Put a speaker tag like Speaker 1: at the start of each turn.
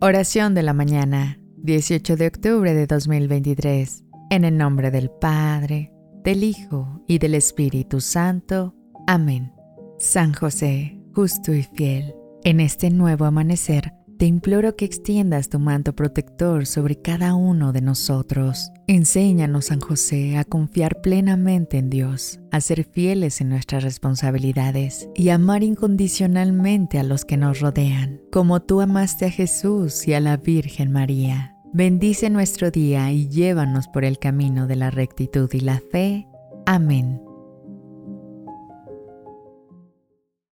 Speaker 1: Oración de la mañana, 18 de octubre de 2023. En el nombre del Padre, del Hijo y del Espíritu Santo. Amén. San José, justo y fiel, en este nuevo amanecer, te imploro que extiendas tu manto protector sobre cada uno de nosotros. Enséñanos, San José, a confiar plenamente en Dios, a ser fieles en nuestras responsabilidades y amar incondicionalmente a los que nos rodean, como tú amaste a Jesús y a la Virgen María. Bendice nuestro día y llévanos por el camino de la rectitud y la fe. Amén.